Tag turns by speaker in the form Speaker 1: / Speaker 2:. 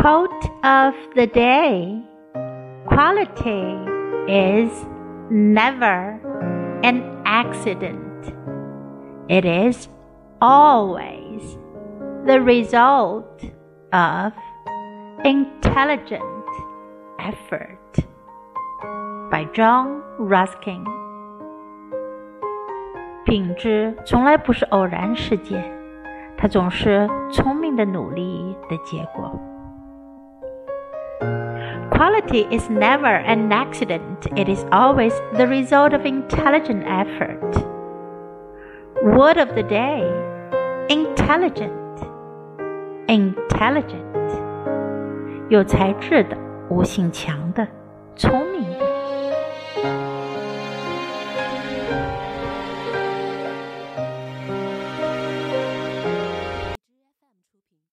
Speaker 1: Quote of the day Quality is never an accident, it is always the result of intelligent effort. By John Ruskin. 品质从来不是偶然事件，它总是聪明的努力的结果。 Quality is never an accident, it is always the result of intelligent effort. Word of the day intelligent. Intelligent. 有才智的，悟性强的，聪明